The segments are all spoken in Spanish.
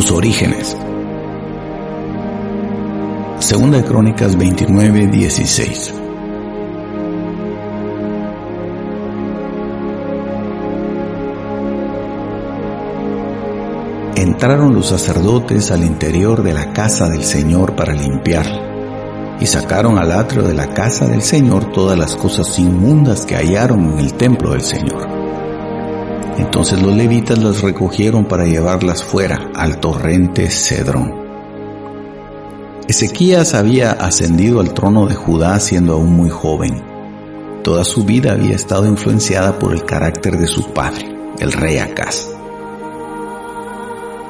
sus orígenes. Segunda de Crónicas 29, 16. Entraron los sacerdotes al interior de la casa del Señor para limpiarla, y sacaron al atrio de la casa del Señor todas las cosas inmundas que hallaron en el templo del Señor. Entonces los levitas las recogieron para llevarlas fuera al torrente Cedrón. Ezequías había ascendido al trono de Judá siendo aún muy joven. Toda su vida había estado influenciada por el carácter de su padre, el rey Acaz.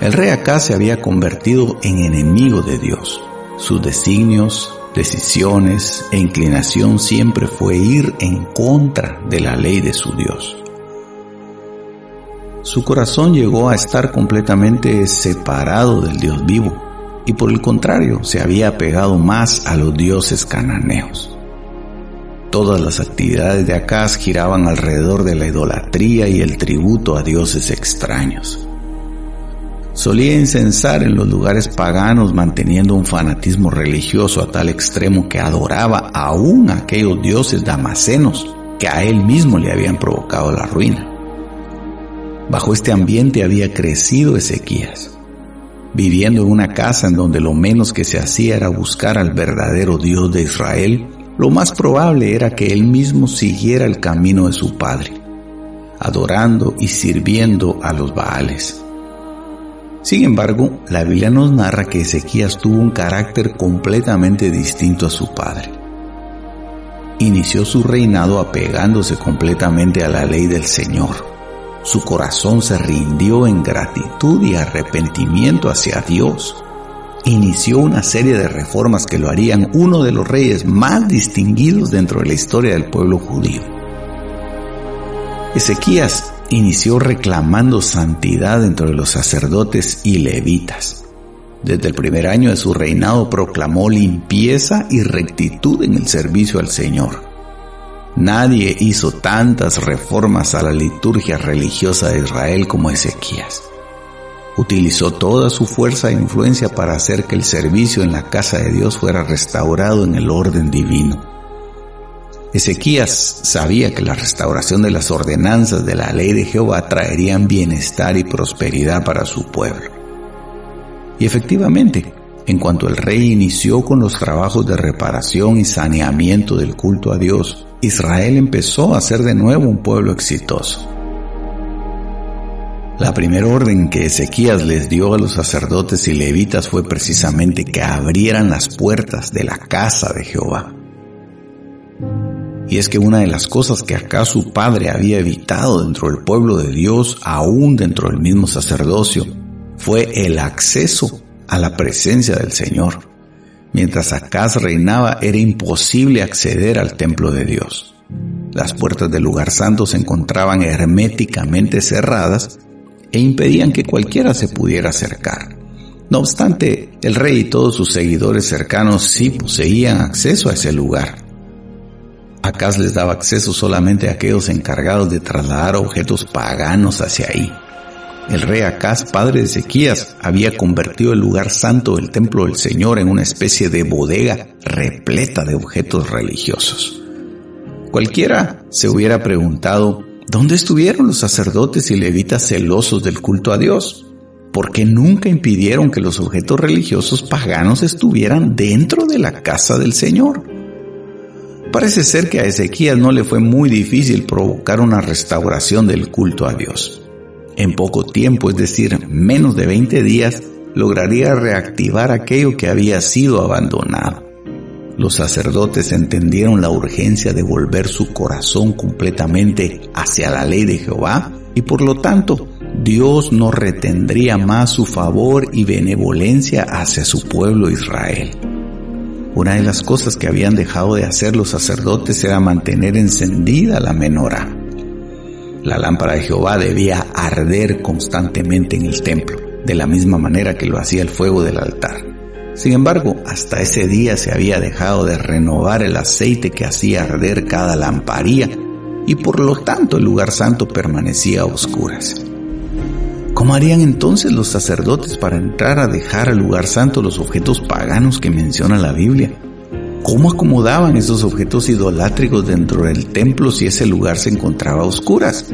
El rey Acaz se había convertido en enemigo de Dios. Sus designios, decisiones e inclinación siempre fue ir en contra de la ley de su Dios. Su corazón llegó a estar completamente separado del Dios vivo y por el contrario se había apegado más a los dioses cananeos. Todas las actividades de Acaz giraban alrededor de la idolatría y el tributo a dioses extraños. Solía incensar en los lugares paganos manteniendo un fanatismo religioso a tal extremo que adoraba aún a aquellos dioses damasenos que a él mismo le habían provocado la ruina. Bajo este ambiente había crecido Ezequías viviendo en una casa en donde lo menos que se hacía era buscar al verdadero Dios de Israel, lo más probable era que él mismo siguiera el camino de su padre, adorando y sirviendo a los Baales. Sin embargo, la Biblia nos narra que Ezequías tuvo un carácter completamente distinto a su padre. Inició su reinado apegándose completamente a la ley del Señor su corazón se rindió en gratitud y arrepentimiento hacia Dios. Inició una serie de reformas que lo harían uno de los reyes más distinguidos dentro de la historia del pueblo judío. Ezequías inició reclamando santidad dentro de los sacerdotes y levitas. Desde el primer año de su reinado proclamó limpieza y rectitud en el servicio al Señor. Nadie hizo tantas reformas a la liturgia religiosa de Israel como Ezequías. Utilizó toda su fuerza e influencia para hacer que el servicio en la casa de Dios fuera restaurado en el orden divino. Ezequías sabía que la restauración de las ordenanzas de la ley de Jehová traerían bienestar y prosperidad para su pueblo. Y efectivamente, en cuanto el rey inició con los trabajos de reparación y saneamiento del culto a Dios, Israel empezó a ser de nuevo un pueblo exitoso. La primera orden que Ezequías les dio a los sacerdotes y levitas fue precisamente que abrieran las puertas de la casa de Jehová. Y es que una de las cosas que acá su padre había evitado dentro del pueblo de Dios, aún dentro del mismo sacerdocio, fue el acceso a la presencia del Señor. Mientras Acaz reinaba era imposible acceder al templo de Dios. Las puertas del lugar santo se encontraban herméticamente cerradas e impedían que cualquiera se pudiera acercar. No obstante, el rey y todos sus seguidores cercanos sí poseían acceso a ese lugar. Acaz les daba acceso solamente a aquellos encargados de trasladar objetos paganos hacia ahí. El rey Acaz, padre de Ezequías, había convertido el lugar santo del templo del Señor en una especie de bodega repleta de objetos religiosos. Cualquiera se hubiera preguntado, ¿dónde estuvieron los sacerdotes y levitas celosos del culto a Dios? ¿Por qué nunca impidieron que los objetos religiosos paganos estuvieran dentro de la casa del Señor? Parece ser que a Ezequías no le fue muy difícil provocar una restauración del culto a Dios. En poco tiempo, es decir, menos de 20 días, lograría reactivar aquello que había sido abandonado. Los sacerdotes entendieron la urgencia de volver su corazón completamente hacia la ley de Jehová y por lo tanto Dios no retendría más su favor y benevolencia hacia su pueblo Israel. Una de las cosas que habían dejado de hacer los sacerdotes era mantener encendida la menora. La lámpara de Jehová debía arder constantemente en el templo, de la misma manera que lo hacía el fuego del altar. Sin embargo, hasta ese día se había dejado de renovar el aceite que hacía arder cada lamparilla y por lo tanto el lugar santo permanecía a oscuras. ¿Cómo harían entonces los sacerdotes para entrar a dejar al lugar santo los objetos paganos que menciona la Biblia? ¿Cómo acomodaban esos objetos idolátricos dentro del templo si ese lugar se encontraba a oscuras?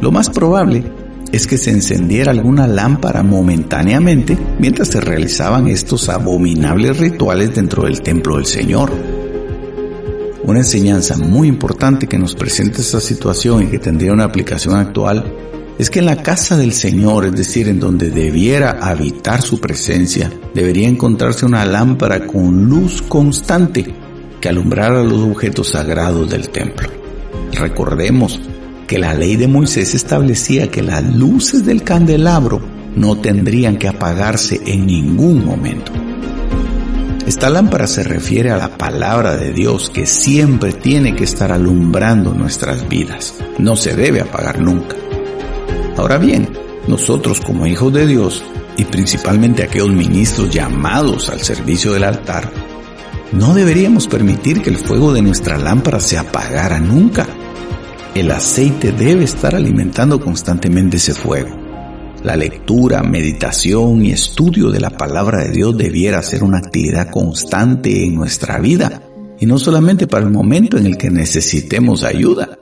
Lo más probable es que se encendiera alguna lámpara momentáneamente mientras se realizaban estos abominables rituales dentro del templo del Señor. Una enseñanza muy importante que nos presenta esta situación y que tendría una aplicación actual es que en la casa del Señor, es decir, en donde debiera habitar su presencia, debería encontrarse una lámpara con luz constante que alumbrara los objetos sagrados del templo. Recordemos que la ley de Moisés establecía que las luces del candelabro no tendrían que apagarse en ningún momento. Esta lámpara se refiere a la palabra de Dios que siempre tiene que estar alumbrando nuestras vidas. No se debe apagar nunca. Ahora bien, nosotros como hijos de Dios y principalmente aquellos ministros llamados al servicio del altar, no deberíamos permitir que el fuego de nuestra lámpara se apagara nunca. El aceite debe estar alimentando constantemente ese fuego. La lectura, meditación y estudio de la palabra de Dios debiera ser una actividad constante en nuestra vida y no solamente para el momento en el que necesitemos ayuda.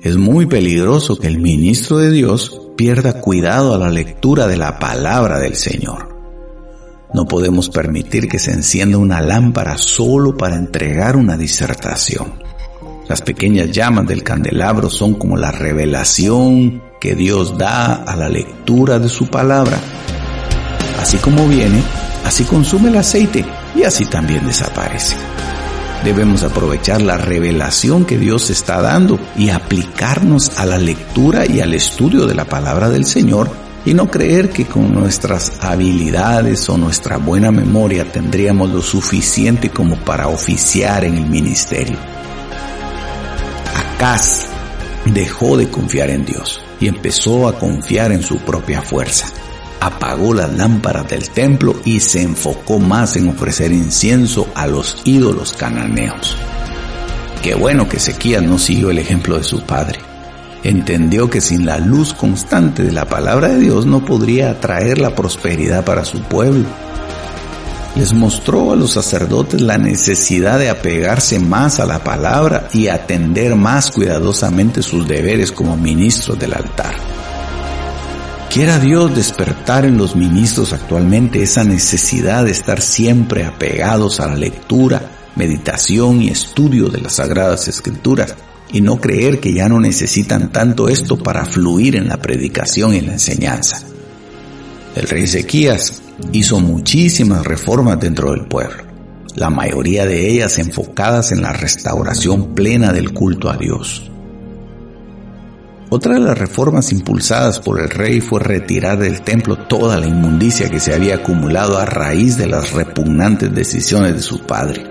Es muy peligroso que el ministro de Dios pierda cuidado a la lectura de la palabra del Señor. No podemos permitir que se encienda una lámpara solo para entregar una disertación. Las pequeñas llamas del candelabro son como la revelación que Dios da a la lectura de su palabra. Así como viene, así consume el aceite y así también desaparece. Debemos aprovechar la revelación que Dios está dando y aplicarnos a la lectura y al estudio de la palabra del Señor y no creer que con nuestras habilidades o nuestra buena memoria tendríamos lo suficiente como para oficiar en el ministerio. Acaz dejó de confiar en Dios y empezó a confiar en su propia fuerza. Apagó las lámparas del templo y se enfocó más en ofrecer incienso a los ídolos cananeos. Qué bueno que Ezequías no siguió el ejemplo de su padre. Entendió que sin la luz constante de la palabra de Dios no podría atraer la prosperidad para su pueblo les mostró a los sacerdotes la necesidad de apegarse más a la palabra y atender más cuidadosamente sus deberes como ministros del altar. Quiera Dios despertar en los ministros actualmente esa necesidad de estar siempre apegados a la lectura, meditación y estudio de las sagradas escrituras y no creer que ya no necesitan tanto esto para fluir en la predicación y la enseñanza. El rey Ezequías hizo muchísimas reformas dentro del pueblo, la mayoría de ellas enfocadas en la restauración plena del culto a Dios. Otra de las reformas impulsadas por el rey fue retirar del templo toda la inmundicia que se había acumulado a raíz de las repugnantes decisiones de su padre.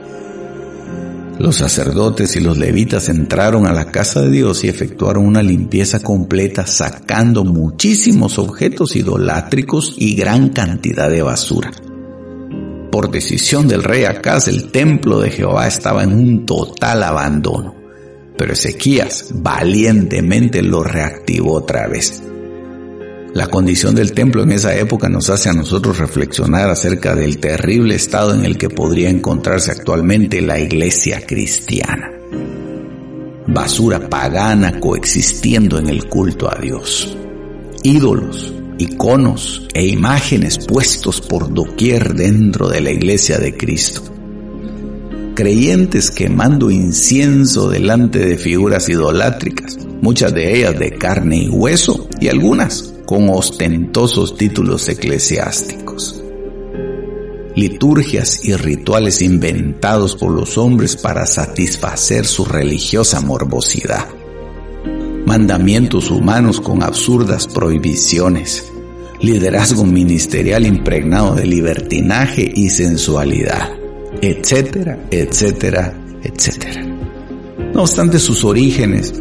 Los sacerdotes y los levitas entraron a la casa de Dios y efectuaron una limpieza completa sacando muchísimos objetos idolátricos y gran cantidad de basura. Por decisión del rey Acaz, el templo de Jehová estaba en un total abandono, pero Ezequías valientemente lo reactivó otra vez. La condición del templo en esa época nos hace a nosotros reflexionar acerca del terrible estado en el que podría encontrarse actualmente la iglesia cristiana. Basura pagana coexistiendo en el culto a Dios. Ídolos, iconos e imágenes puestos por doquier dentro de la iglesia de Cristo. Creyentes quemando incienso delante de figuras idolátricas, muchas de ellas de carne y hueso y algunas con ostentosos títulos eclesiásticos. Liturgias y rituales inventados por los hombres para satisfacer su religiosa morbosidad. Mandamientos humanos con absurdas prohibiciones. Liderazgo ministerial impregnado de libertinaje y sensualidad. Etcétera, etcétera, etcétera. No obstante sus orígenes,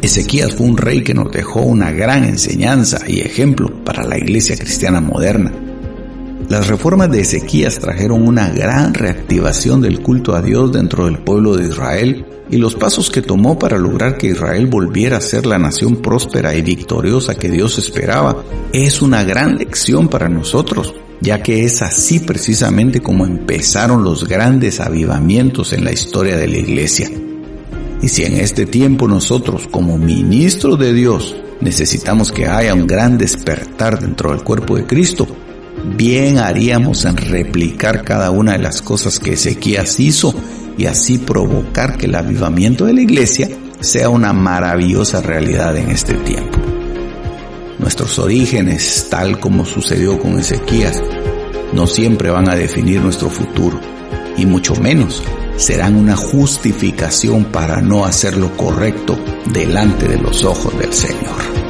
Ezequías fue un rey que nos dejó una gran enseñanza y ejemplo para la iglesia cristiana moderna. Las reformas de Ezequías trajeron una gran reactivación del culto a Dios dentro del pueblo de Israel y los pasos que tomó para lograr que Israel volviera a ser la nación próspera y victoriosa que Dios esperaba es una gran lección para nosotros, ya que es así precisamente como empezaron los grandes avivamientos en la historia de la iglesia. Y si en este tiempo nosotros como ministros de Dios necesitamos que haya un gran despertar dentro del cuerpo de Cristo, bien haríamos en replicar cada una de las cosas que Ezequías hizo y así provocar que el avivamiento de la iglesia sea una maravillosa realidad en este tiempo. Nuestros orígenes, tal como sucedió con Ezequías, no siempre van a definir nuestro futuro, y mucho menos serán una justificación para no hacer lo correcto delante de los ojos del Señor.